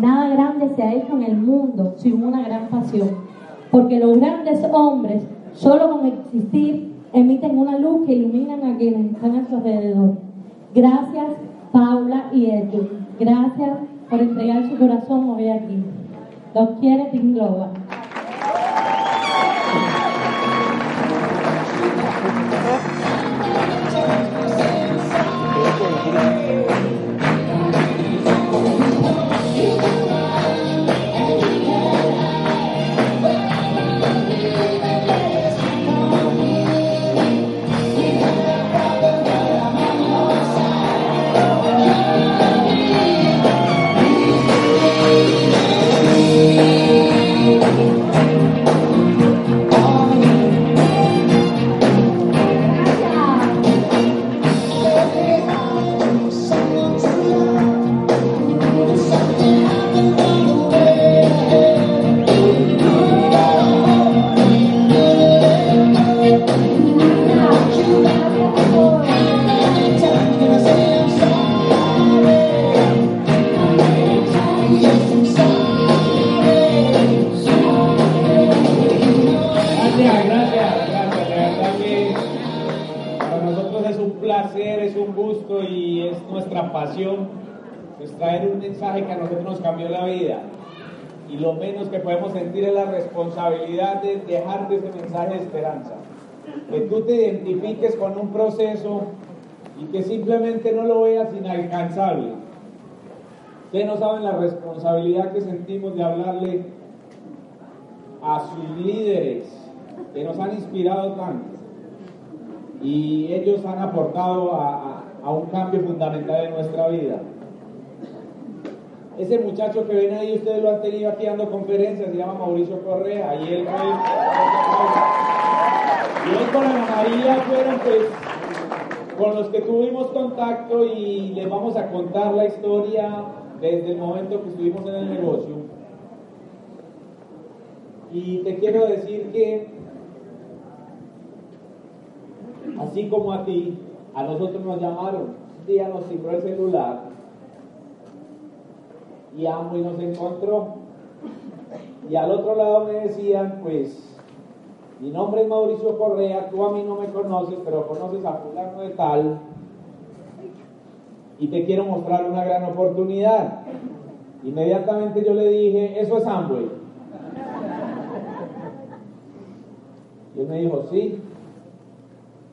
Nada grande se ha hecho en el mundo sin una gran pasión. Porque los grandes hombres, solo con existir, emiten una luz que iluminan a quienes están a su alrededor. Gracias, Paula y Edwin. Gracias por entregar su corazón hoy aquí. Los quiere Team traer un mensaje que a nosotros nos cambió la vida. Y lo menos que podemos sentir es la responsabilidad de dejarte ese mensaje de esperanza. Que tú te identifiques con un proceso y que simplemente no lo veas inalcanzable. Ustedes no saben la responsabilidad que sentimos de hablarle a sus líderes que nos han inspirado tanto y ellos han aportado a, a- un cambio fundamental en nuestra vida. Ese muchacho que ven ahí, ustedes lo han tenido aquí dando conferencias, se llama Mauricio Correa, y él fue... Y él con Ana María fueron pues con los que tuvimos contacto y les vamos a contar la historia desde el momento que estuvimos en el negocio. Y te quiero decir que, así como a ti, a nosotros nos llamaron, un día nos cifró el celular y Amway nos encontró. Y al otro lado me decían, pues, mi nombre es Mauricio Correa, tú a mí no me conoces, pero conoces a fulano de tal, y te quiero mostrar una gran oportunidad. Inmediatamente yo le dije, eso es Amway. Y él me dijo, sí,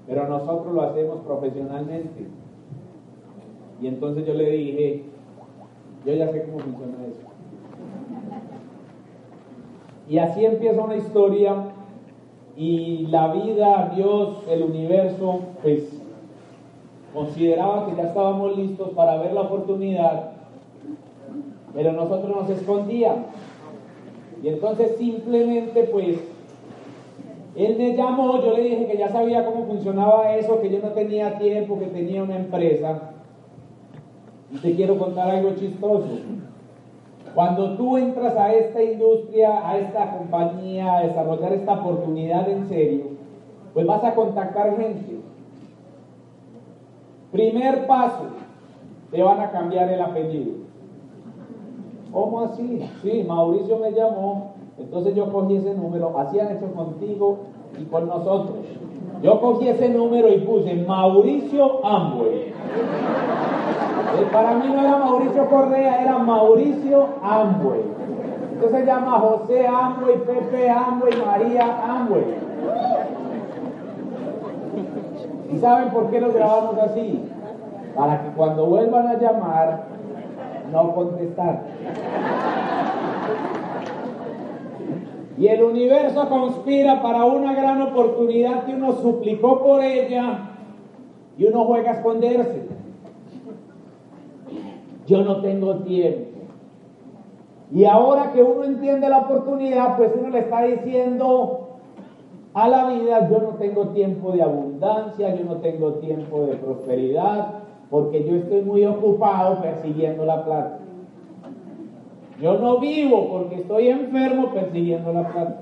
pero nosotros lo hacemos profesionalmente. Y entonces yo le dije, yo ya sé cómo funciona eso. Y así empieza una historia y la vida, Dios, el universo, pues consideraba que ya estábamos listos para ver la oportunidad, pero nosotros nos escondíamos. Y entonces simplemente pues él me llamó, yo le dije que ya sabía cómo funcionaba eso, que yo no tenía tiempo, que tenía una empresa. Y te quiero contar algo chistoso. Cuando tú entras a esta industria, a esta compañía, a desarrollar esta oportunidad en serio, pues vas a contactar gente. Primer paso, te van a cambiar el apellido. ¿Cómo así? Sí, Mauricio me llamó, entonces yo cogí ese número, hacían eso contigo y con nosotros. Yo cogí ese número y puse Mauricio Amway. Para mí no era Mauricio Correa, era Mauricio Amway. Entonces se llama José Amway, Pepe Amway, María Amway. ¿Y saben por qué lo grabamos así? Para que cuando vuelvan a llamar, no contestar. Y el universo conspira para una gran oportunidad que uno suplicó por ella y uno juega a esconderse. Yo no tengo tiempo. Y ahora que uno entiende la oportunidad, pues uno le está diciendo a la vida, yo no tengo tiempo de abundancia, yo no tengo tiempo de prosperidad, porque yo estoy muy ocupado persiguiendo la plata. Yo no vivo porque estoy enfermo persiguiendo la plata.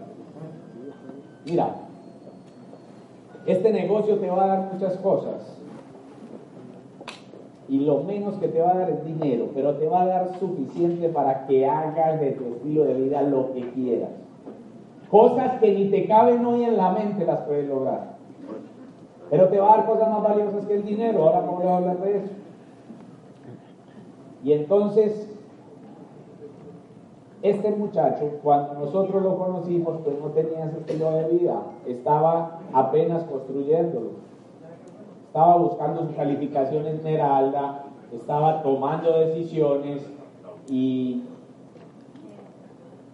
Mira, este negocio te va a dar muchas cosas. Y lo menos que te va a dar es dinero, pero te va a dar suficiente para que hagas de tu estilo de vida lo que quieras. Cosas que ni te caben hoy en la mente las puedes lograr. Pero te va a dar cosas más valiosas que el dinero. Ahora cómo le voy a hablar de eso. Y entonces este muchacho, cuando nosotros lo conocimos, pues no tenía ese estilo de vida, estaba apenas construyéndolo, estaba buscando su calificación esmeralda, estaba tomando decisiones y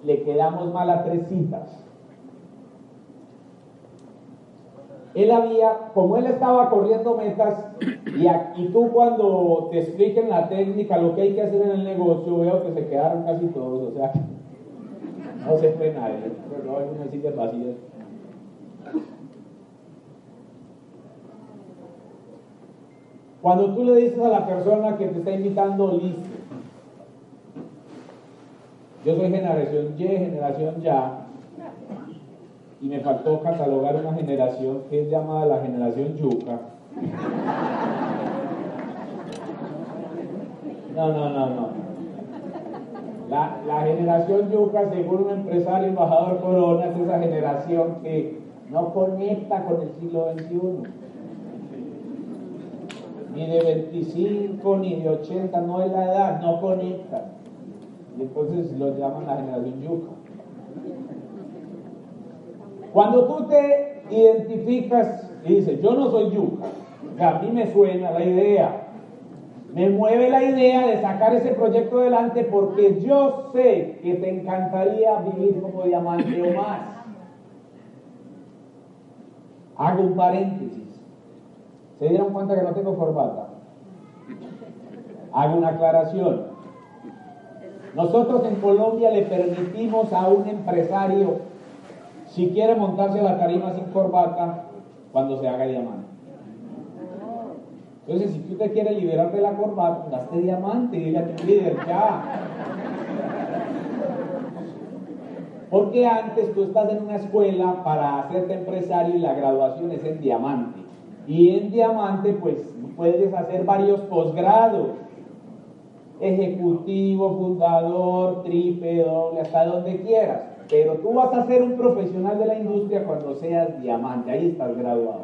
le quedamos mal a tres citas. Él había, como él estaba corriendo metas, y, tú cuando te expliquen la técnica, lo que hay que hacer en el negocio, veo que se quedaron casi todos, o sea, no se fue nadie, pero hay unas sillas vacías. Cuando tú le dices a la persona que te está invitando, listo, yo soy generación Y, generación Ya, y me faltó catalogar una generación que es llamada la generación yuca. No, no, no, no. La, la generación yuca, según un empresario embajador Corona, es esa generación que no conecta con el siglo XXI. Ni de 25, ni de 80, no es la edad, no conecta. Y entonces lo llaman la generación yuca. Cuando tú te identificas y dices, yo no soy yuca, a mí me suena la idea, me mueve la idea de sacar ese proyecto adelante porque yo sé que te encantaría vivir como diamante o más. Hago un paréntesis. ¿Se dieron cuenta que no tengo corbata? Hago una aclaración. Nosotros en Colombia le permitimos a un empresario si quiere montarse a la tarima sin corbata, cuando se haga diamante. Entonces, si tú te quieres liberar de la corbata, daste diamante, dile a tu líder, ya. Porque antes tú estás en una escuela para hacerte empresario y la graduación es en diamante. Y en diamante, pues puedes hacer varios posgrados. Ejecutivo, fundador, triple, doble, hasta donde quieras. Pero tú vas a ser un profesional de la industria cuando seas diamante, ahí estás graduado.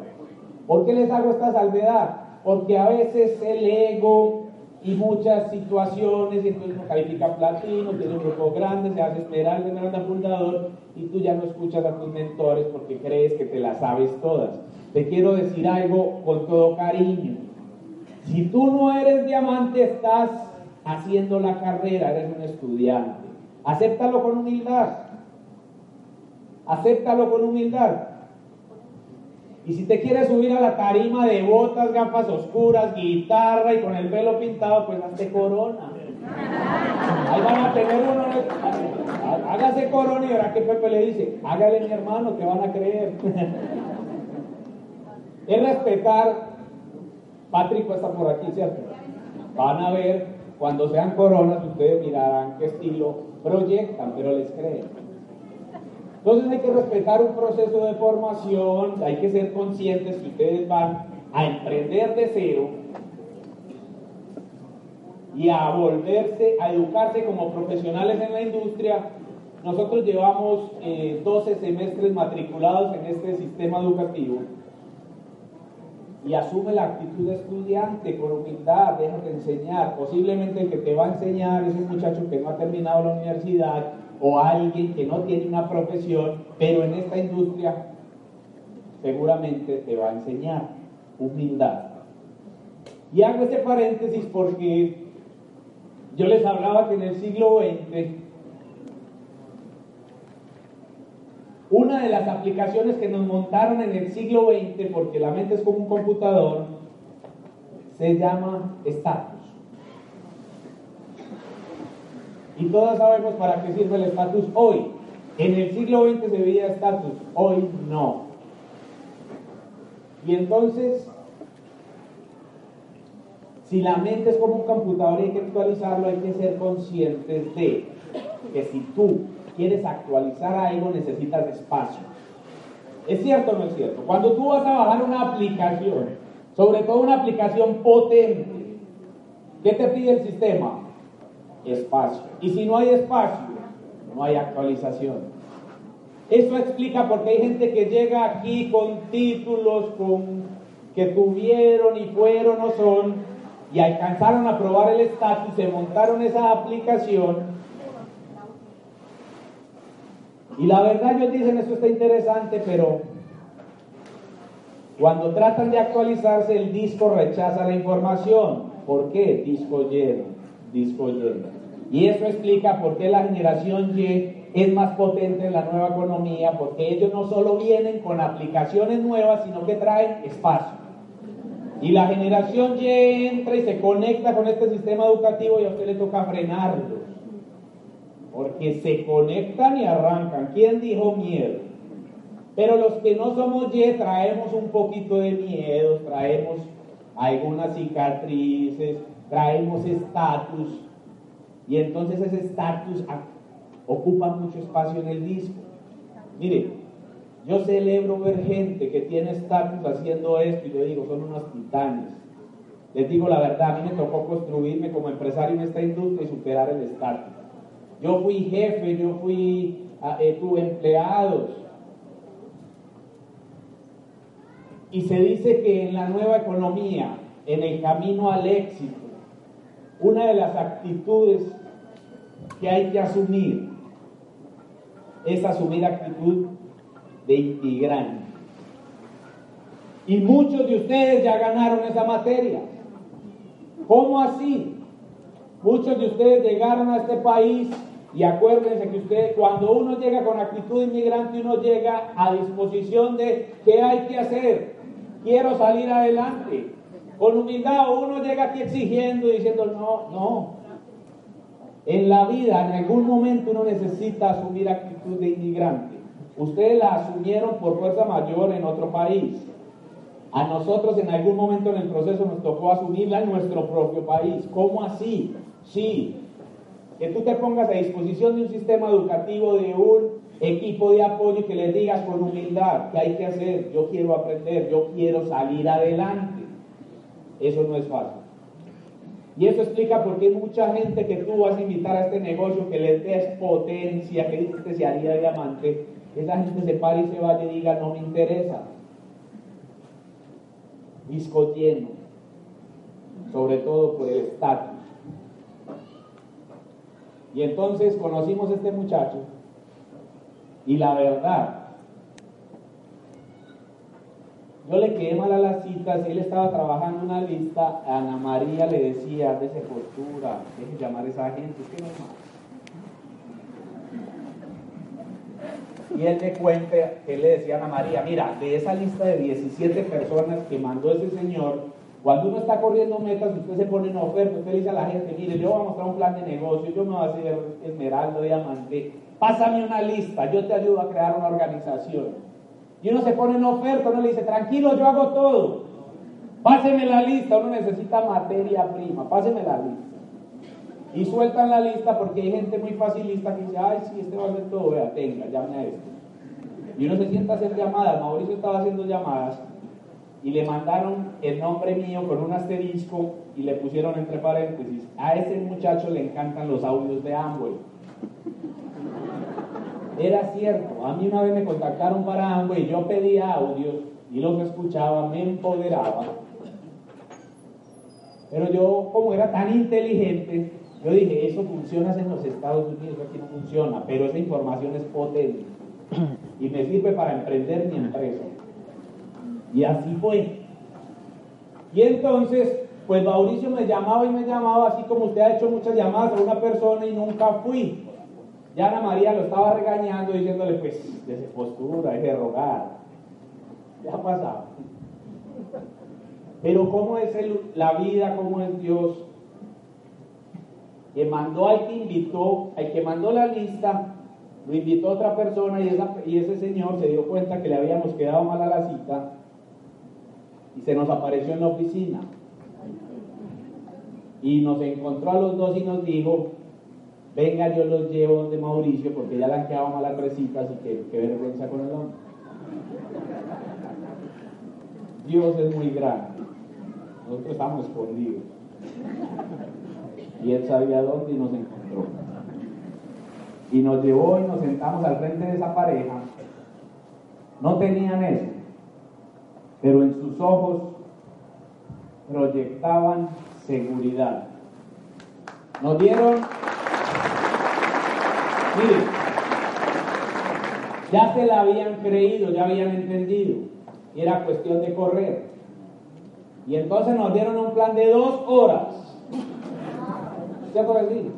¿Por qué les hago esta salvedad? Porque a veces el ego y muchas situaciones, entonces califica platino, tiene un grupo grande, se hace esperar de gran fundador y tú ya no escuchas a tus mentores porque crees que te las sabes todas. Te quiero decir algo con todo cariño. Si tú no eres diamante, estás haciendo la carrera, eres un estudiante. Acéptalo con humildad. Acéptalo con humildad. Y si te quieres subir a la tarima de botas, gafas oscuras, guitarra y con el pelo pintado, pues hazte corona. Ahí van a tener uno. Hágase corona y ahora que Pepe le dice, hágale mi hermano, que van a creer. es respetar. Patrick está por aquí, ¿cierto? Van a ver cuando sean coronas, ustedes mirarán qué estilo proyectan, pero les creen. Entonces hay que respetar un proceso de formación, hay que ser conscientes que ustedes van a emprender de cero y a volverse, a educarse como profesionales en la industria. Nosotros llevamos 12 eh, semestres matriculados en este sistema educativo y asume la actitud de estudiante con humildad, déjate enseñar. Posiblemente el que te va a enseñar es un muchacho que no ha terminado la universidad o alguien que no tiene una profesión, pero en esta industria seguramente te va a enseñar humildad. Y hago este paréntesis porque yo les hablaba que en el siglo XX Una de las aplicaciones que nos montaron en el siglo XX, porque la mente es como un computador, se llama estatus. Y todos sabemos para qué sirve el estatus hoy. En el siglo XX se veía estatus, hoy no. Y entonces, si la mente es como un computador y hay que actualizarlo, hay que ser conscientes de que si tú quieres actualizar algo, necesitas espacio. ¿Es cierto o no es cierto? Cuando tú vas a bajar una aplicación, sobre todo una aplicación potente, ¿qué te pide el sistema? Espacio. Y si no hay espacio, no hay actualización. Eso explica por qué hay gente que llega aquí con títulos, con que tuvieron y fueron o son, y alcanzaron a probar el estatus, se montaron esa aplicación y la verdad ellos dicen, eso está interesante, pero cuando tratan de actualizarse, el disco rechaza la información. ¿Por qué? Disco lleno, lleno. Y eso explica por qué la generación Y es más potente en la nueva economía, porque ellos no solo vienen con aplicaciones nuevas, sino que traen espacio. Y la generación Y entra y se conecta con este sistema educativo y a usted le toca frenarlo porque se conectan y arrancan. ¿Quién dijo miedo? Pero los que no somos Y traemos un poquito de miedo, traemos algunas cicatrices, traemos estatus, y entonces ese estatus ocupa mucho espacio en el disco. Mire, yo celebro ver gente que tiene estatus haciendo esto y yo digo, son unos titanes. Les digo la verdad, a mí me tocó construirme como empresario en esta industria y superar el estatus. Yo fui jefe, yo fui, eh, tuve empleados. Y se dice que en la nueva economía, en el camino al éxito, una de las actitudes que hay que asumir es asumir actitud de integrante. Y muchos de ustedes ya ganaron esa materia. ¿Cómo así? Muchos de ustedes llegaron a este país y acuérdense que usted, cuando uno llega con actitud inmigrante, uno llega a disposición de qué hay que hacer. Quiero salir adelante. Con humildad uno llega aquí exigiendo y diciendo, no, no. En la vida, en algún momento uno necesita asumir actitud de inmigrante. Ustedes la asumieron por fuerza mayor en otro país. A nosotros en algún momento en el proceso nos tocó asumirla en nuestro propio país. ¿Cómo así? Sí, que tú te pongas a disposición de un sistema educativo, de un equipo de apoyo y que les digas con humildad qué hay que hacer, yo quiero aprender, yo quiero salir adelante. Eso no es fácil. Y eso explica por qué mucha gente que tú vas a invitar a este negocio, que les des potencia, que dices que se haría diamante, esa gente se para y se vaya y diga, no me interesa. Disco lleno, sobre todo por el estatus. Y entonces conocimos a este muchacho y la verdad, yo le quedé mal a las citas, él estaba trabajando una lista, Ana María le decía, de postura, deje llamar a esa gente, que no Y él me cuenta él le decía a Ana María, mira, de esa lista de 17 personas que mandó ese señor, cuando uno está corriendo metas, usted se pone en oferta, usted le dice a la gente, mire, yo voy a mostrar un plan de negocio, yo me voy a hacer esmeralda, diamante, pásame una lista, yo te ayudo a crear una organización. Y uno se pone en oferta, uno le dice, tranquilo, yo hago todo. Páseme la lista, uno necesita materia prima, páseme la lista. Y sueltan la lista porque hay gente muy facilista que dice, ay, sí, este va a hacer todo, vea, tenga, llame a este. Y uno se sienta a hacer llamadas. Mauricio estaba haciendo llamadas y le mandaron el nombre mío con un asterisco y le pusieron entre paréntesis, a ese muchacho le encantan los audios de Amway. Era cierto, a mí una vez me contactaron para Amway y yo pedía audios y los escuchaba, me empoderaba. Pero yo, como era tan inteligente, yo dije, eso funciona en los Estados Unidos, aquí no funciona, pero esa información es potente y me sirve para emprender mi empresa. Y así fue. Y entonces, pues Mauricio me llamaba y me llamaba, así como usted ha hecho muchas llamadas a una persona y nunca fui. Ya Ana María lo estaba regañando, diciéndole, pues, de postura, de rogar. Ya ha pasado. Pero cómo es la vida, cómo es Dios, que mandó al que invitó, al que mandó la lista, lo invitó otra persona y, y ese señor se dio cuenta que le habíamos quedado mal a la cita y se nos apareció en la oficina. Y nos encontró a los dos y nos dijo, venga, yo los llevo de Mauricio porque ya le han quedado mal las tres citas y que, vergüenza con el hombre. Dios es muy grande. Nosotros estamos escondidos. Y él sabía dónde y nos encontró. Y nos llevó y nos sentamos al frente de esa pareja. No tenían eso pero en sus ojos proyectaban seguridad. Nos dieron, miren, ya se la habían creído, ya habían entendido, y era cuestión de correr. Y entonces nos dieron un plan de dos horas. ¿Ya por decir?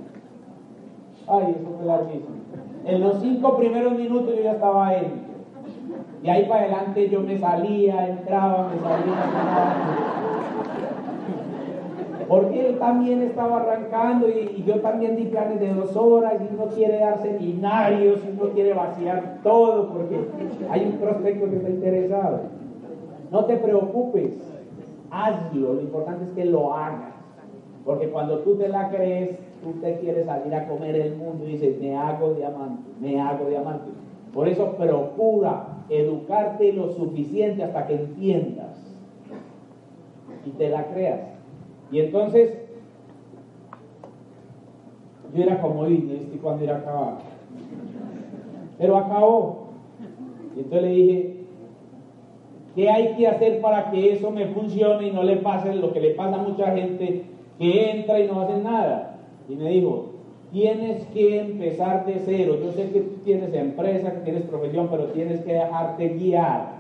Ay, eso fue larguísimo. En los cinco primeros minutos yo ya estaba ahí. Y ahí para adelante yo me salía, entraba, me salía, entraba. Porque él también estaba arrancando y, yo también di planes de dos horas y uno quiere dar seminarios y uno quiere vaciar todo porque hay un prospecto que está interesado. No te preocupes, hazlo, lo importante es que lo hagas. Porque cuando tú te la crees, tú te quieres salir a comer el mundo y dices, me hago diamante, me hago diamante. Por eso procura educarte lo suficiente hasta que entiendas y te la creas. Y entonces, yo era como ¿viste? Cuando era acabar. Pero acabó. Y entonces le dije, ¿qué hay que hacer para que eso me funcione y no le pase lo que le pasa a mucha gente que entra y no hace nada? Y me dijo, tienes que empezar de cero. Yo sé que tienes empresa, que tienes profesión, pero tienes que dejarte guiar.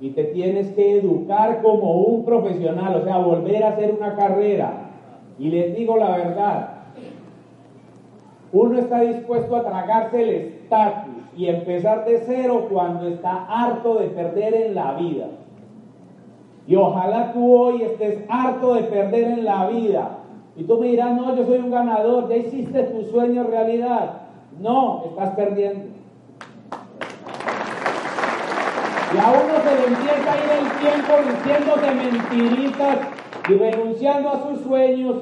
Y te tienes que educar como un profesional, o sea, volver a hacer una carrera. Y les digo la verdad, uno está dispuesto a tragarse el estatus y empezar de cero cuando está harto de perder en la vida. Y ojalá tú hoy estés harto de perder en la vida y tú me dirás, no, yo soy un ganador, ya hiciste tu sueño realidad. No, estás perdiendo. Y a uno se le empieza a ir el tiempo diciéndote mentiritas y renunciando a sus sueños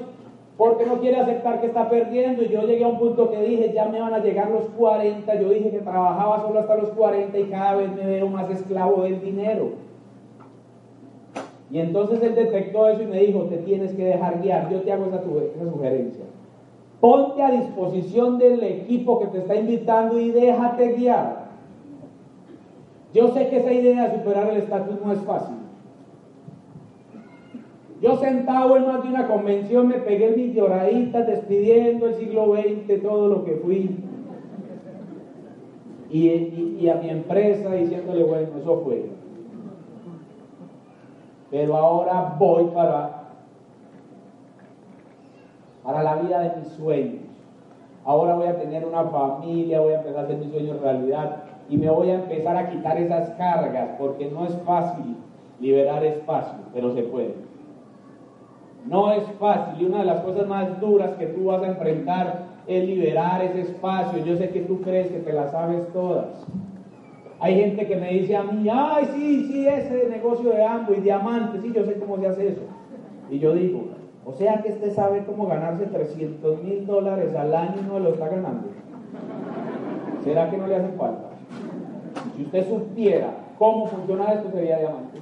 porque no quiere aceptar que está perdiendo. Y yo llegué a un punto que dije, ya me van a llegar los 40. Yo dije que trabajaba solo hasta los 40 y cada vez me veo más esclavo del dinero. Y entonces él detectó eso y me dijo, te tienes que dejar guiar. Yo te hago esa, sugerencia. Ponte a disposición del equipo que te está invitando y déjate guiar. Yo sé que esa idea de superar el estatus no es fácil. Yo sentado en más de una convención me pegué mis lloraditas despidiendo el siglo XX, todo lo que fui. Y, a mi empresa diciéndole, bueno, eso fue pero ahora voy para, para la vida de mis sueños. Ahora voy a tener una familia, voy a empezar a hacer mis sueños realidad y me voy a empezar a quitar esas cargas porque no es fácil liberar espacio, pero se puede. No es fácil y una de las cosas más duras que tú vas a enfrentar es liberar ese espacio. Yo sé que tú crees que te las sabes todas. Hay gente que me dice a mí, ay, sí, sí, ese negocio de ambos y diamantes, sí, yo sé cómo se hace eso. Y yo digo, O sea que usted sabe cómo ganarse 300 mil dólares al año y no lo está ganando. ¿Será que no le hace falta? Si usted supiera cómo funciona esto, sería diamante.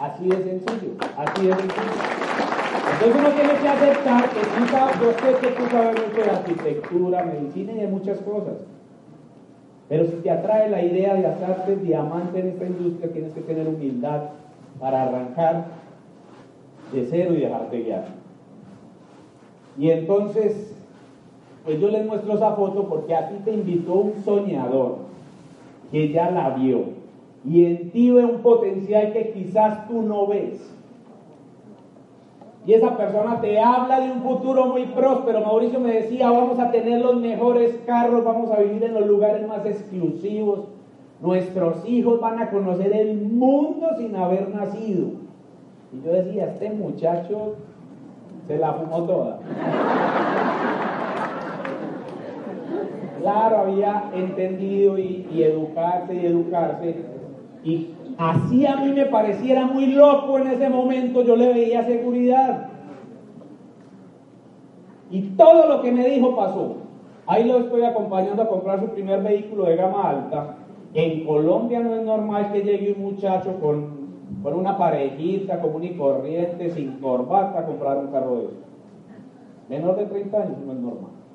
Así de sencillo, así de sencillo. Entonces uno tiene que aceptar que tú sabes, yo sé que tú sabes mucho de arquitectura, medicina y de muchas cosas. Pero si te atrae la idea de hacerte diamante en esta industria, tienes que tener humildad para arrancar de cero y dejarte guiar. Y entonces, pues yo les muestro esa foto porque a ti te invitó un soñador que ya la vio y en ti ve un potencial que quizás tú no ves. Y esa persona te habla de un futuro muy próspero. Mauricio me decía, vamos a tener los mejores carros, vamos a vivir en los lugares más exclusivos. Nuestros hijos van a conocer el mundo sin haber nacido. Y yo decía, este muchacho se la fumó toda. Claro, había entendido y, educarse y educarse. Y así a mí me pareciera muy loco en ese momento, yo le veía seguridad. Y todo lo que me dijo pasó. Ahí lo estoy acompañando a comprar su primer vehículo de gama alta. En Colombia no es normal que llegue un muchacho con, con una parejita común y corriente, sin corbata, a comprar un carro de eso. Menor de 30 años no es normal.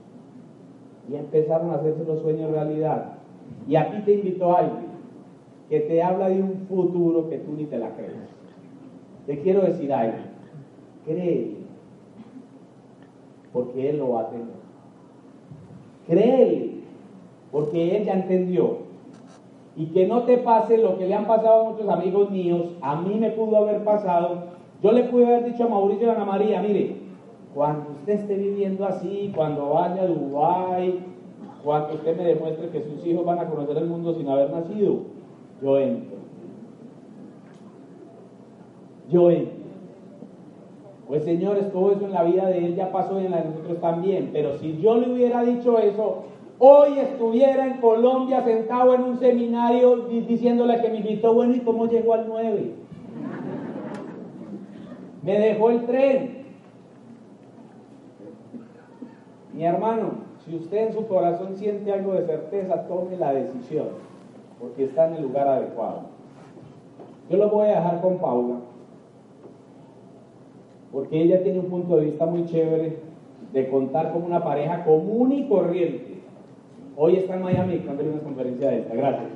Y empezaron a hacerse los sueños realidad. Y aquí te invito a alguien que te habla de un futuro que tú ni te la crees. Te quiero decir algo, cree, porque Él lo va a tener. Créele, porque Él ya entendió. Y que no te pase lo que le han pasado a muchos amigos míos, a mí me pudo haber pasado. Yo le pude haber dicho a Mauricio y a Ana María, mire, cuando usted esté viviendo así, cuando vaya a Dubái, cuando usted me demuestre que sus hijos van a conocer el mundo sin haber nacido, yo entro. Yo entro. Pues señores, todo eso en la vida de él ya pasó y en la de nosotros también. Pero si yo le hubiera dicho eso, hoy estuviera en Colombia sentado en un seminario diciéndole que me invitó, bueno, ¿y cómo llegó al 9? Me dejó el tren. Mi hermano, si usted en su corazón siente algo de certeza, tome la decisión porque está en el lugar adecuado. Yo lo voy a dejar con Paula, porque ella tiene un punto de vista muy chévere de contar con una pareja común y corriente. Hoy está en Miami dándole una conferencia de esta. Gracias.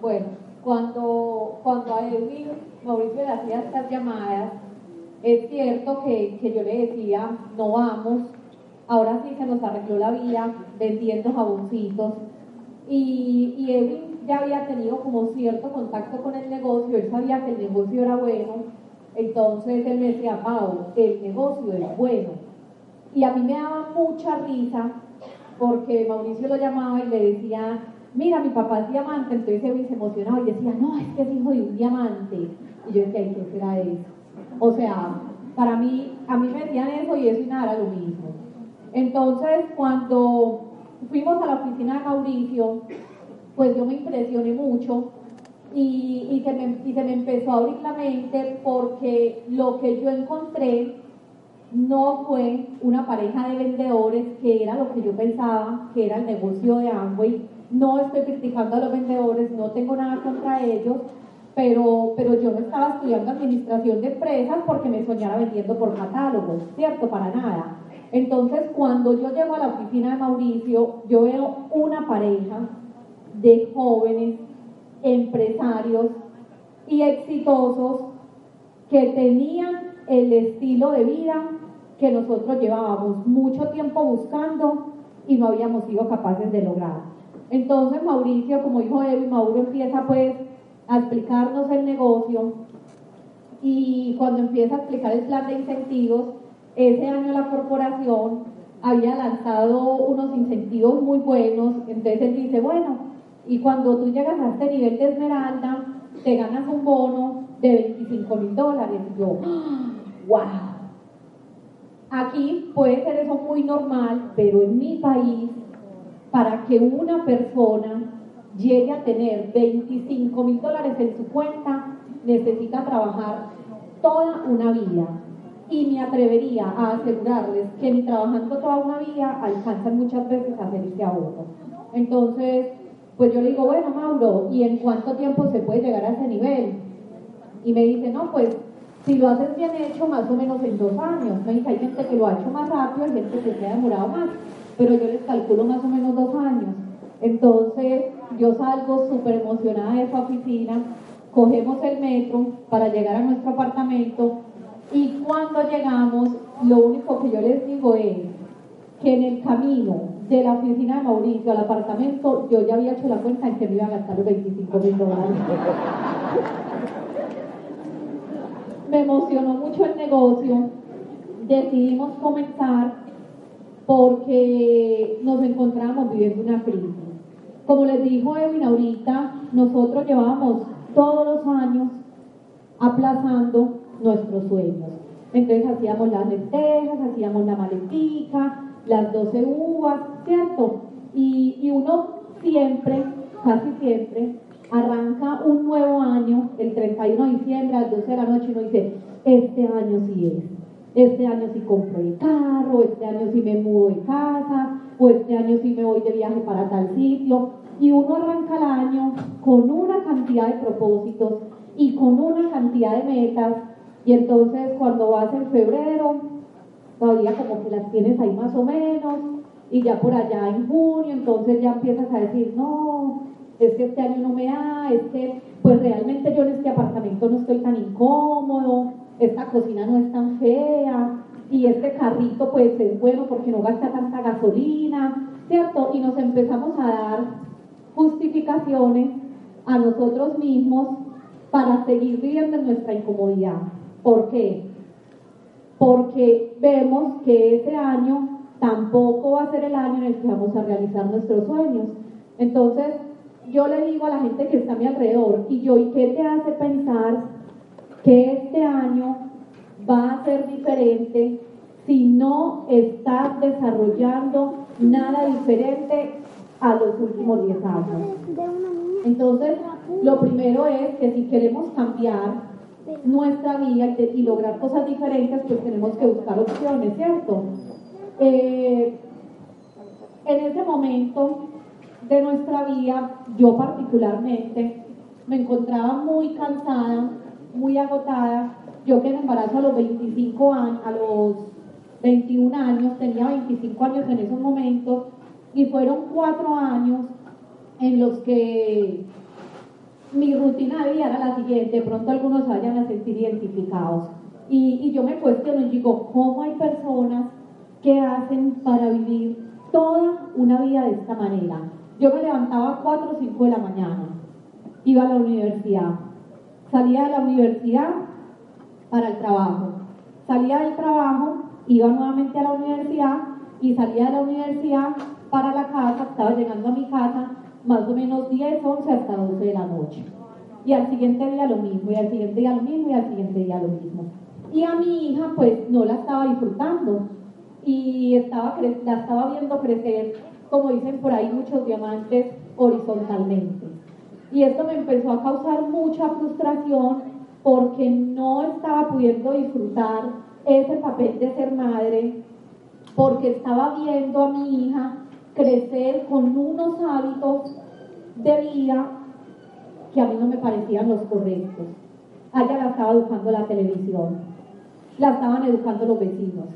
Bueno, Mauricio le hacía estas llamadas, es cierto que, yo le decía, no vamos, ahora sí se nos arregló la vida vendiendo jaboncitos. Y, y Edwin ya había tenido como cierto contacto con el negocio, él sabía que el negocio era bueno, entonces él me decía, Pau, el negocio es bueno. Y a mí me daba mucha risa porque Mauricio lo llamaba y le decía, mira, mi papá es diamante, entonces Edwin se emocionaba y decía, no, es que es hijo de un diamante. Y yo decía, ¿y qué será eso? O sea, para mí, a mí me decían eso y eso y nada era lo mismo. Entonces, cuando fuimos a la oficina de Mauricio, pues yo me impresioné mucho y, se me, y se me empezó a abrir la mente porque lo que yo encontré no fue una pareja de vendedores, que era lo que yo pensaba que era el negocio de Amway. No estoy criticando a los vendedores, no tengo nada contra ellos, pero, pero yo no estaba estudiando administración de empresas porque me soñara vendiendo por catálogo, ¿cierto? Para nada. Entonces, cuando yo llego a la oficina de Mauricio, yo veo una pareja de jóvenes empresarios y exitosos que tenían el estilo de vida que nosotros llevábamos mucho tiempo buscando y no habíamos sido capaces de lograr. Entonces Mauricio, como hijo de Evi, Mauro empieza pues a explicarnos el negocio y cuando empieza a explicar el plan de incentivos, ese año la corporación había lanzado unos incentivos muy buenos, entonces él dice, bueno, y cuando tú llegas a este nivel de esmeralda, te ganas un bono de 25 mil dólares. Yo, wow. Aquí puede ser eso muy normal, pero en mi país, para que una persona llegue a tener 25 mil dólares en su cuenta, necesita trabajar toda una vida. Y me atrevería a asegurarles que ni trabajando toda una vida alcanzan muchas veces a hacer ese ahorro. Entonces, pues yo le digo, bueno, Mauro, ¿y en cuánto tiempo se puede llegar a ese nivel? Y me dice, no, pues si lo haces bien hecho, más o menos en dos años. Me dice, hay gente que lo ha hecho más rápido, hay gente que se ha demorado más, pero yo les calculo más o menos dos años. Entonces, yo salgo súper emocionada de esa oficina, cogemos el metro para llegar a nuestro apartamento y cuando llegamos, lo único que yo les digo es que en el camino de la oficina de Mauricio al apartamento, yo ya había hecho la cuenta en que me iba a gastar los 25 mil dólares. me emocionó mucho el negocio, decidimos comenzar porque nos encontramos viviendo una crisis. Como les dijo Edwin ahorita, nosotros llevábamos todos los años aplazando nuestros sueños. Entonces hacíamos las lentejas, hacíamos la maletica, las 12 uvas, ¿cierto? Y, y uno siempre, casi siempre, arranca un nuevo año, el 31 de diciembre a las 12 de la noche, y uno dice, este año sí es, este año sí compro el carro, este año sí me mudo de casa, o este año sí me voy de viaje para tal sitio, y uno arranca el año con una cantidad de propósitos y con una cantidad de metas, y entonces cuando vas en febrero, todavía como que las tienes ahí más o menos, y ya por allá en junio, entonces ya empiezas a decir, no, es que este año no me da, es que pues realmente yo en este apartamento no estoy tan incómodo, esta cocina no es tan fea y este carrito pues es bueno porque no gasta tanta gasolina, ¿cierto? Y nos empezamos a dar justificaciones a nosotros mismos para seguir viviendo en nuestra incomodidad. ¿Por qué? Porque vemos que ese año tampoco va a ser el año en el que vamos a realizar nuestros sueños. Entonces, yo le digo a la gente que está a mi alrededor, y yo, ¿y qué te hace pensar que este año va a ser diferente si no estás desarrollando nada diferente a los últimos 10 años? Entonces, lo primero es que si queremos cambiar nuestra vida y lograr cosas diferentes, pues tenemos que buscar opciones, ¿cierto? Eh, en ese momento de nuestra vida, yo particularmente, me encontraba muy cansada, muy agotada. Yo que en embarazo a los 25 años, a los 21 años, tenía 25 años en esos momentos, y fueron cuatro años en los que mi rutina de vida era la siguiente, de pronto algunos vayan a sentir identificados. Y, y yo me cuestiono y digo, ¿cómo hay personas que hacen para vivir toda una vida de esta manera? Yo me levantaba a 4 o 5 de la mañana, iba a la universidad, salía de la universidad para el trabajo, salía del trabajo, iba nuevamente a la universidad y salía de la universidad para la casa, estaba llegando a mi casa más o menos 10, 11 hasta 12 de la noche. Y al siguiente día lo mismo, y al siguiente día lo mismo, y al siguiente día lo mismo. Y a mi hija pues no la estaba disfrutando y estaba la estaba viendo crecer como dicen por ahí, muchos diamantes horizontalmente. Y esto me empezó a causar mucha frustración porque no estaba pudiendo disfrutar ese papel de ser madre, porque estaba viendo a mi hija crecer con unos hábitos de vida que a mí no me parecían los correctos. A ella la estaba educando la televisión, la estaban educando los vecinos,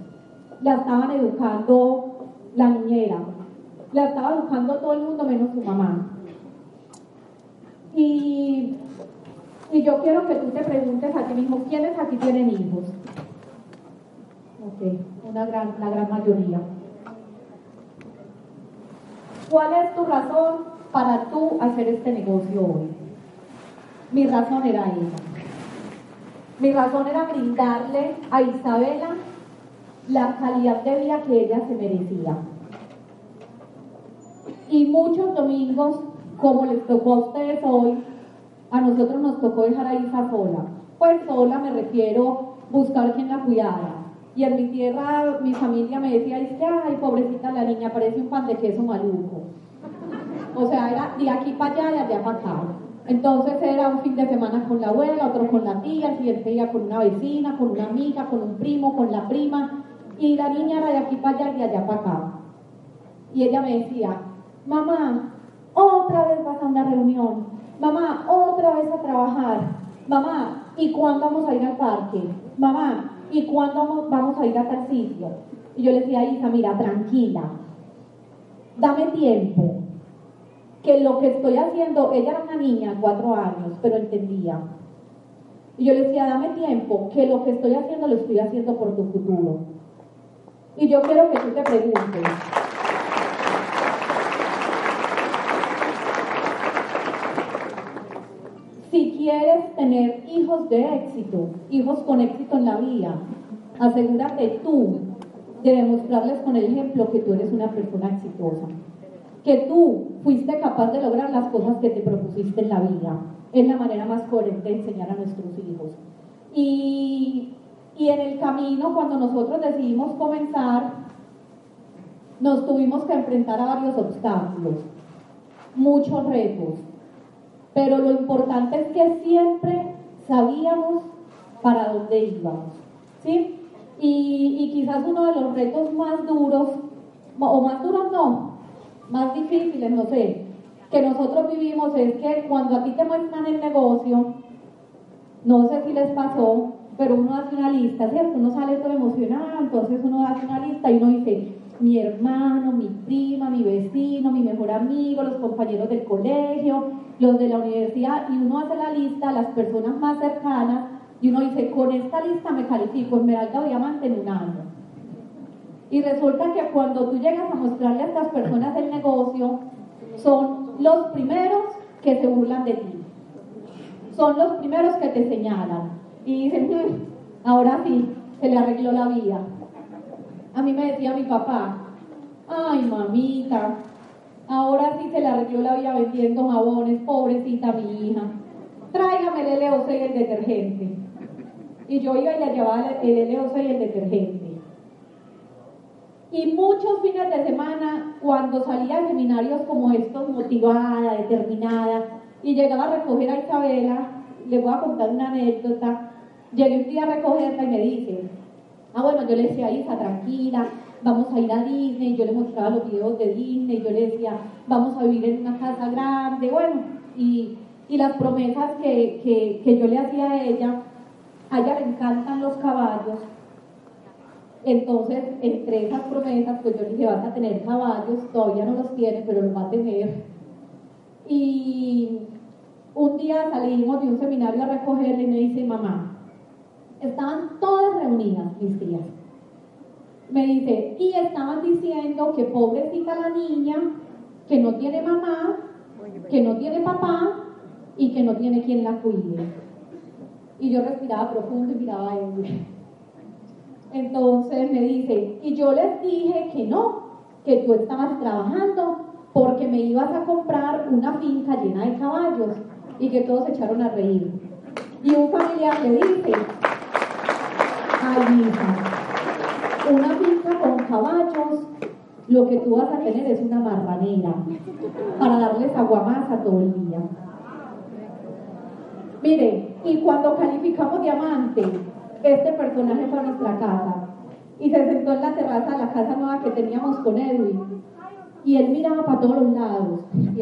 la estaban educando la niñera, la estaba buscando todo el mundo menos su mamá. Y, y yo quiero que tú te preguntes a ti mismo, ¿quiénes aquí tienen hijos? Ok, una gran, la gran mayoría. ¿Cuál es tu razón para tú hacer este negocio hoy? Mi razón era esa. Mi razón era brindarle a Isabela la calidad de vida que ella se merecía. Y muchos domingos, como les tocó a ustedes hoy, a nosotros nos tocó dejar a Isa sola. Pues sola me refiero buscar quien la cuidara. Y en mi tierra, mi familia me decía, es ay, pobrecita la niña, parece un pan de queso maluco. O sea, era de aquí para allá, de allá para acá. Entonces era un fin de semana con la abuela, otro con la tía, el siguiente día con una vecina, con una amiga, con un primo, con la prima. Y la niña era de aquí para allá de allá para acá. Y ella me decía, mamá, otra vez vas a una reunión, mamá, otra vez a trabajar, mamá, ¿y cuándo vamos a ir al parque? Mamá, ¿y cuándo vamos a ir a tal sitio? Y yo le decía a Isa, mira, tranquila, dame tiempo, que lo que estoy haciendo, ella era una niña, cuatro años, pero entendía. Y yo le decía, dame tiempo, que lo que estoy haciendo lo estoy haciendo por tu futuro. Y yo quiero que tú te preguntes, quieres tener hijos de éxito, hijos con éxito en la vida, asegúrate tú de demostrarles con el ejemplo que tú eres una persona exitosa, que tú fuiste capaz de lograr las cosas que te propusiste en la vida. Es la manera más coherente de enseñar a nuestros hijos. Y, y en el camino, cuando nosotros decidimos comenzar, nos tuvimos que enfrentar a varios obstáculos, muchos retos, pero lo importante es que siempre sabíamos para dónde íbamos. ¿sí? Y, y quizás uno de los retos más duros, o más duros no, más difíciles, no sé, que nosotros vivimos es que cuando a ti te muestran el negocio, no sé si les pasó, pero uno hace una lista, ¿cierto? Uno sale todo emocionado, entonces uno hace una lista y uno dice, mi hermano, mi prima, mi vecino, mi mejor amigo, los compañeros del colegio, los de la universidad, y uno hace la lista, las personas más cercanas, y uno dice, con esta lista me califico Esmeralda o Diamante en un año. Y resulta que cuando tú llegas a mostrarle a estas personas el negocio, son los primeros que se burlan de ti. Son los primeros que te señalan. Y dicen, ahora sí, se le arregló la vida. A mí me decía mi papá, ay mamita, ahora sí se le arregló la vida vendiendo jabones, pobrecita mi hija. Tráigame el LO6 y el detergente. Y yo iba y le llevaba el LO6 y el detergente. Y muchos fines de semana, cuando salía de seminarios como estos, motivada, determinada, y llegaba a recoger a Isabela, le voy a contar una anécdota. Llegué un día a recogerla y me dice, ah bueno, yo le decía a Isa, tranquila, vamos a ir a Disney, yo le mostraba los videos de Disney, yo le decía, vamos a vivir en una casa grande, bueno, y, las promesas que, que, que yo le hacía a ella, a ella le encantan los caballos, entonces, entre esas promesas, pues yo le dije, vas a tener caballos, todavía no los tiene, pero los va a tener. Y un día salimos de un seminario a recogerle y me dice, mamá, estaban todas reunidas mis tías. Me dice, y estaban diciendo que pobrecita la niña, que no tiene mamá, que no tiene papá y que no tiene quien la cuide. Y yo respiraba profundo y miraba a él. Entonces me dice, y yo les dije que no, que tú estabas trabajando porque me ibas a comprar una finca llena de caballos y que todos se echaron a reír. Y un familiar le dice, ay hija, caballos, lo que tú vas a tener es una marranera para darles aguamasa todo el día. Mire, y cuando calificamos diamante, este personaje fue a nuestra casa y se sentó en la terraza de la casa nueva que teníamos con Edwin. Y él miraba para todos los lados. Y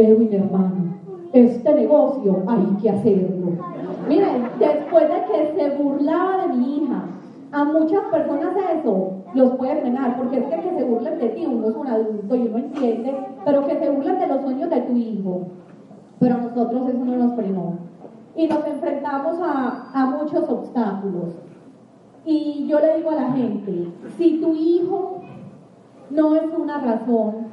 Edwin, hermano, este negocio hay que hacerlo. Miren, después de que se burlaba de mi hija, a muchas personas eso los puede frenar, porque es que que se burlen de ti, uno es un adulto y uno entiende, pero que se burlen de los sueños de tu hijo. Pero a nosotros eso no nos frenó y nos enfrentamos a, muchos obstáculos. Y yo le digo a la gente, si tu hijo no es una razón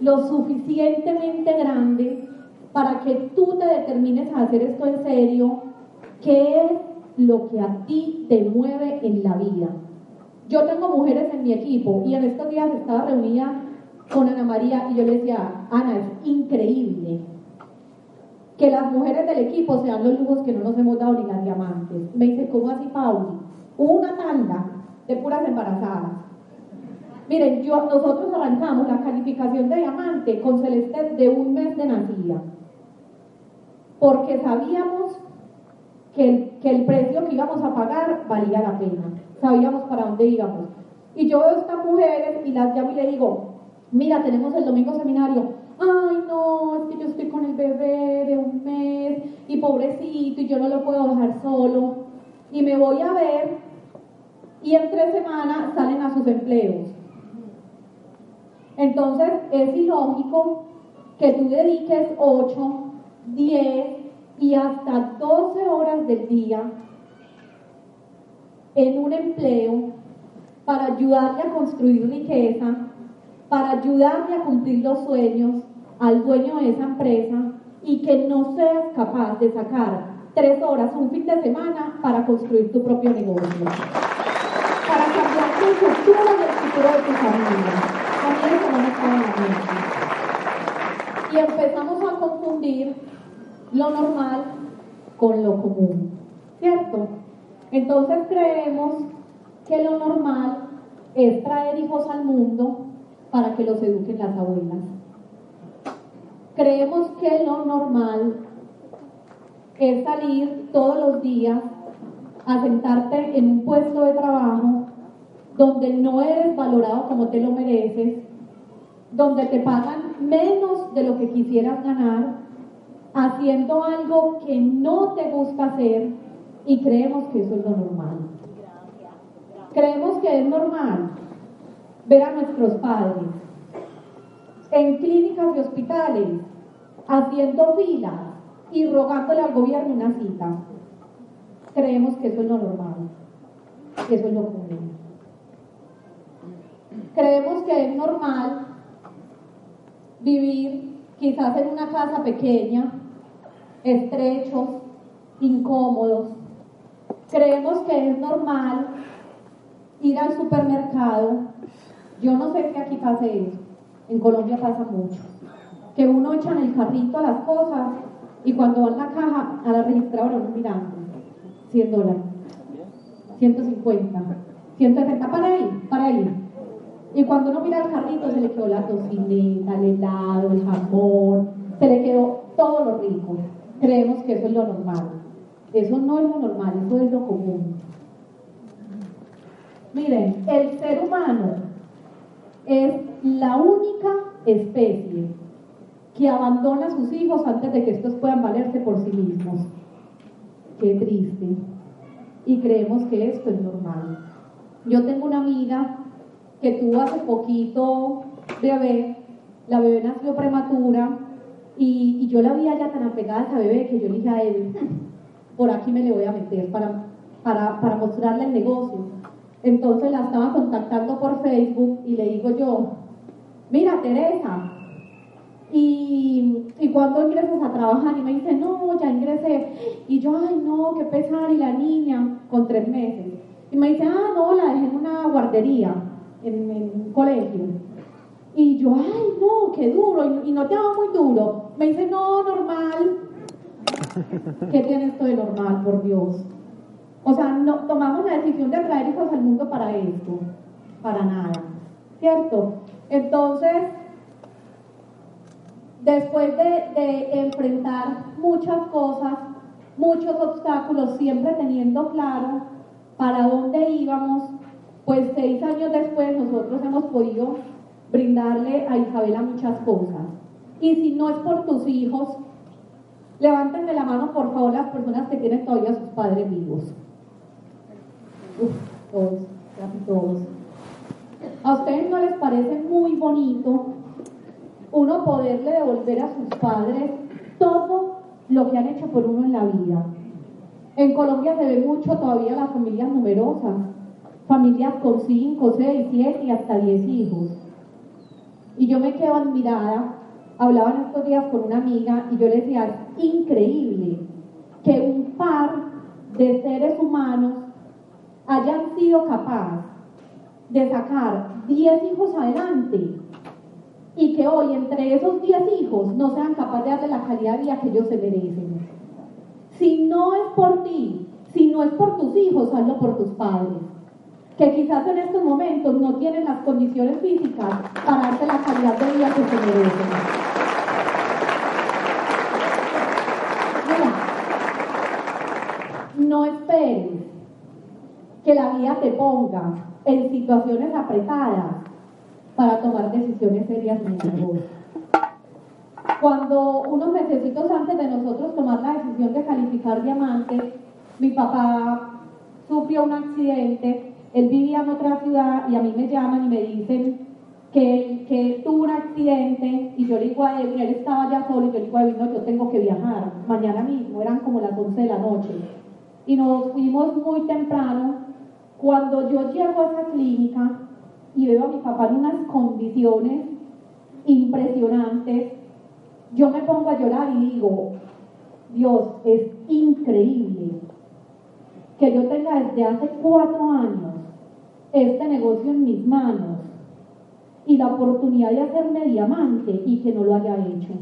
lo suficientemente grande para que tú te determines a hacer esto en serio, ¿qué es lo que a ti te mueve en la vida? Yo tengo mujeres en mi equipo y en estos días estaba reunida con Ana María y yo le decía, Ana, es increíble que las mujeres del equipo sean los lujos que no nos hemos dado ni las diamantes. Me dice, ¿cómo así, Pauli? Una tanda de puras embarazadas. Miren, yo, nosotros arrancamos la calificación de diamante con Celeste de un mes de nacida, porque sabíamos que el, que el precio que íbamos a pagar valía la pena, sabíamos para dónde íbamos. Y yo veo a estas mujeres y las llamo y le digo, mira, tenemos el domingo seminario, ay no, es que yo estoy con el bebé de un mes y pobrecito y yo no lo puedo dejar solo. Y me voy a ver y en tres semanas salen a sus empleos. Entonces es ilógico que tú dediques 8, 10 y hasta 12 horas del día en un empleo para ayudarle a construir riqueza, para ayudarle a cumplir los sueños al dueño de esa empresa y que no seas capaz de sacar tres horas un fin de semana para construir tu propio negocio, para cambiar tu futuro y el futuro de tu familia. Y empezamos a confundir lo normal con lo común, ¿cierto? Entonces creemos que lo normal es traer hijos al mundo para que los eduquen las abuelas. Creemos que lo normal es salir todos los días a sentarte en un puesto de trabajo donde no eres valorado como te lo mereces, donde te pagan menos de lo que quisieras ganar, haciendo algo que no te gusta hacer y creemos que eso es lo normal. Creemos que es normal ver a nuestros padres en clínicas y hospitales haciendo filas y rogándole al gobierno una cita. Creemos que eso es lo normal, que eso es lo común. Creemos que es normal vivir quizás en una casa pequeña, estrechos, incómodos. Creemos que es normal ir al supermercado. Yo no sé si aquí pase eso. En Colombia pasa mucho. Que uno echa en el carrito las cosas y cuando va en la caja a la registradora uno mirando. 100 dólares, 150, 160, para ahí, para ahí. Y cuando uno mira el carrito se le quedó la tocineta, el helado, el jamón, se le quedó todo lo rico. Creemos que eso es lo normal. Eso no es lo normal, eso es lo común. Miren, el ser humano es la única especie que abandona a sus hijos antes de que estos puedan valerse por sí mismos. Qué triste. Y creemos que esto es normal. Yo tengo una amiga que tuvo hace poquito bebé, la bebé nació prematura y, yo la vi ya tan apegada a esa bebé que yo le dije a él, por aquí me le voy a meter para, para, para mostrarle el negocio. Entonces la estaba contactando por Facebook y le digo yo, mira Teresa, y, y cuando ingresas a trabajar y me dice, no, ya ingresé. Y yo, ay, no, qué pesar. Y la niña con tres meses. Y me dice, ah, no, la dejé en una guardería en, un colegio. Y yo, ay, no, qué duro, y, no te hago muy duro. Me dice, no, normal. ¿Qué tiene esto de normal, por Dios? O sea, no, tomamos la decisión de traer hijos al mundo para esto, para nada, ¿cierto? Entonces, después de, de enfrentar muchas cosas, muchos obstáculos, siempre teniendo claro para dónde íbamos, pues seis años después nosotros hemos podido brindarle a Isabela muchas cosas. Y si no es por tus hijos, levántenme la mano por favor las personas que tienen todavía sus padres vivos. Uf, todos, casi todos. ¿A ustedes no les parece muy bonito uno poderle devolver a sus padres todo lo que han hecho por uno en la vida? En Colombia se ve mucho todavía las familias numerosas familias con 5, 6, 7 y hasta 10 hijos. Y yo me quedo admirada, hablaba en estos días con una amiga y yo le decía, es increíble que un par de seres humanos hayan sido capaces de sacar 10 hijos adelante y que hoy entre esos 10 hijos no sean capaces de darle la calidad de vida que ellos se merecen. Si no es por ti, si no es por tus hijos, hazlo por tus padres que quizás en estos momentos no tienen las condiciones físicas para darte la calidad de vida que se merecen. no esperes que la vida te ponga en situaciones apretadas para tomar decisiones serias en el negocio. Cuando unos meses antes de nosotros tomar la decisión de calificar diamante, mi papá sufrió un accidente, él vivía en otra ciudad y a mí me llaman y me dicen que, que tuvo un accidente y yo le digo a él, él estaba ya solo y yo le digo a él, no, yo tengo que viajar mañana mismo, eran como las 11 de la noche. Y nos fuimos muy temprano. Cuando yo llego a esa clínica y veo a mi papá en unas condiciones impresionantes, yo me pongo a llorar y digo, Dios, es increíble que yo tenga desde hace cuatro años este negocio en mis manos y la oportunidad de hacerme diamante y que no lo haya hecho.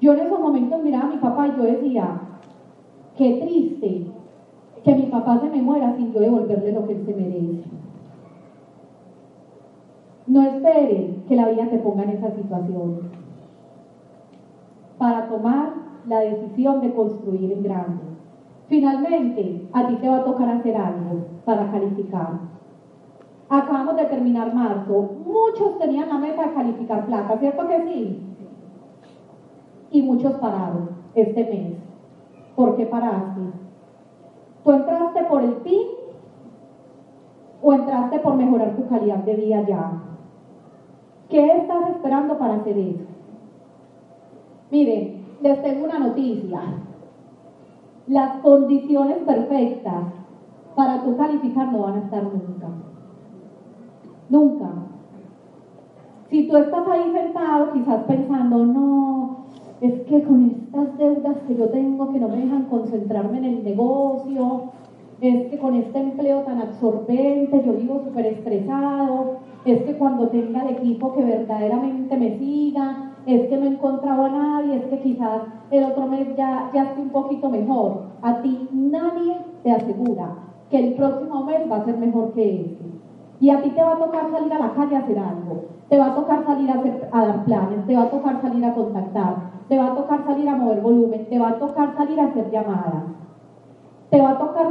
Yo en esos momentos miraba a mi papá y yo decía, qué triste que mi papá se me muera sin yo devolverle lo que él se merece. No esperes que la vida te ponga en esa situación para tomar la decisión de construir en grande. Finalmente, a ti te va a tocar hacer algo para calificar. Acabamos de terminar marzo. Muchos tenían la meta de calificar plata, ¿cierto que sí? Y muchos pararon este mes. ¿Por qué paraste? ¿Tú entraste por el PIN o entraste por mejorar tu calidad de vida ya? ¿Qué estás esperando para hacer eso? Miren, les tengo una noticia. Las condiciones perfectas para tu calificar no van a estar nunca. Nunca. Si tú estás ahí sentado, quizás pensando, no, es que con estas deudas que yo tengo que no me dejan concentrarme en el negocio, es que con este empleo tan absorbente yo vivo súper estresado, es que cuando tenga el equipo que verdaderamente me siga, es que no he encontrado a nadie, es que quizás el otro mes ya, ya esté un poquito mejor. A ti nadie te asegura que el próximo mes va a ser mejor que este. Y a ti te va a tocar salir a la calle a hacer algo, te va a tocar salir a, a dar planes, te va a tocar salir a contactar, te va a tocar salir a mover volumen, te va a tocar salir a hacer llamadas, te va a tocar traer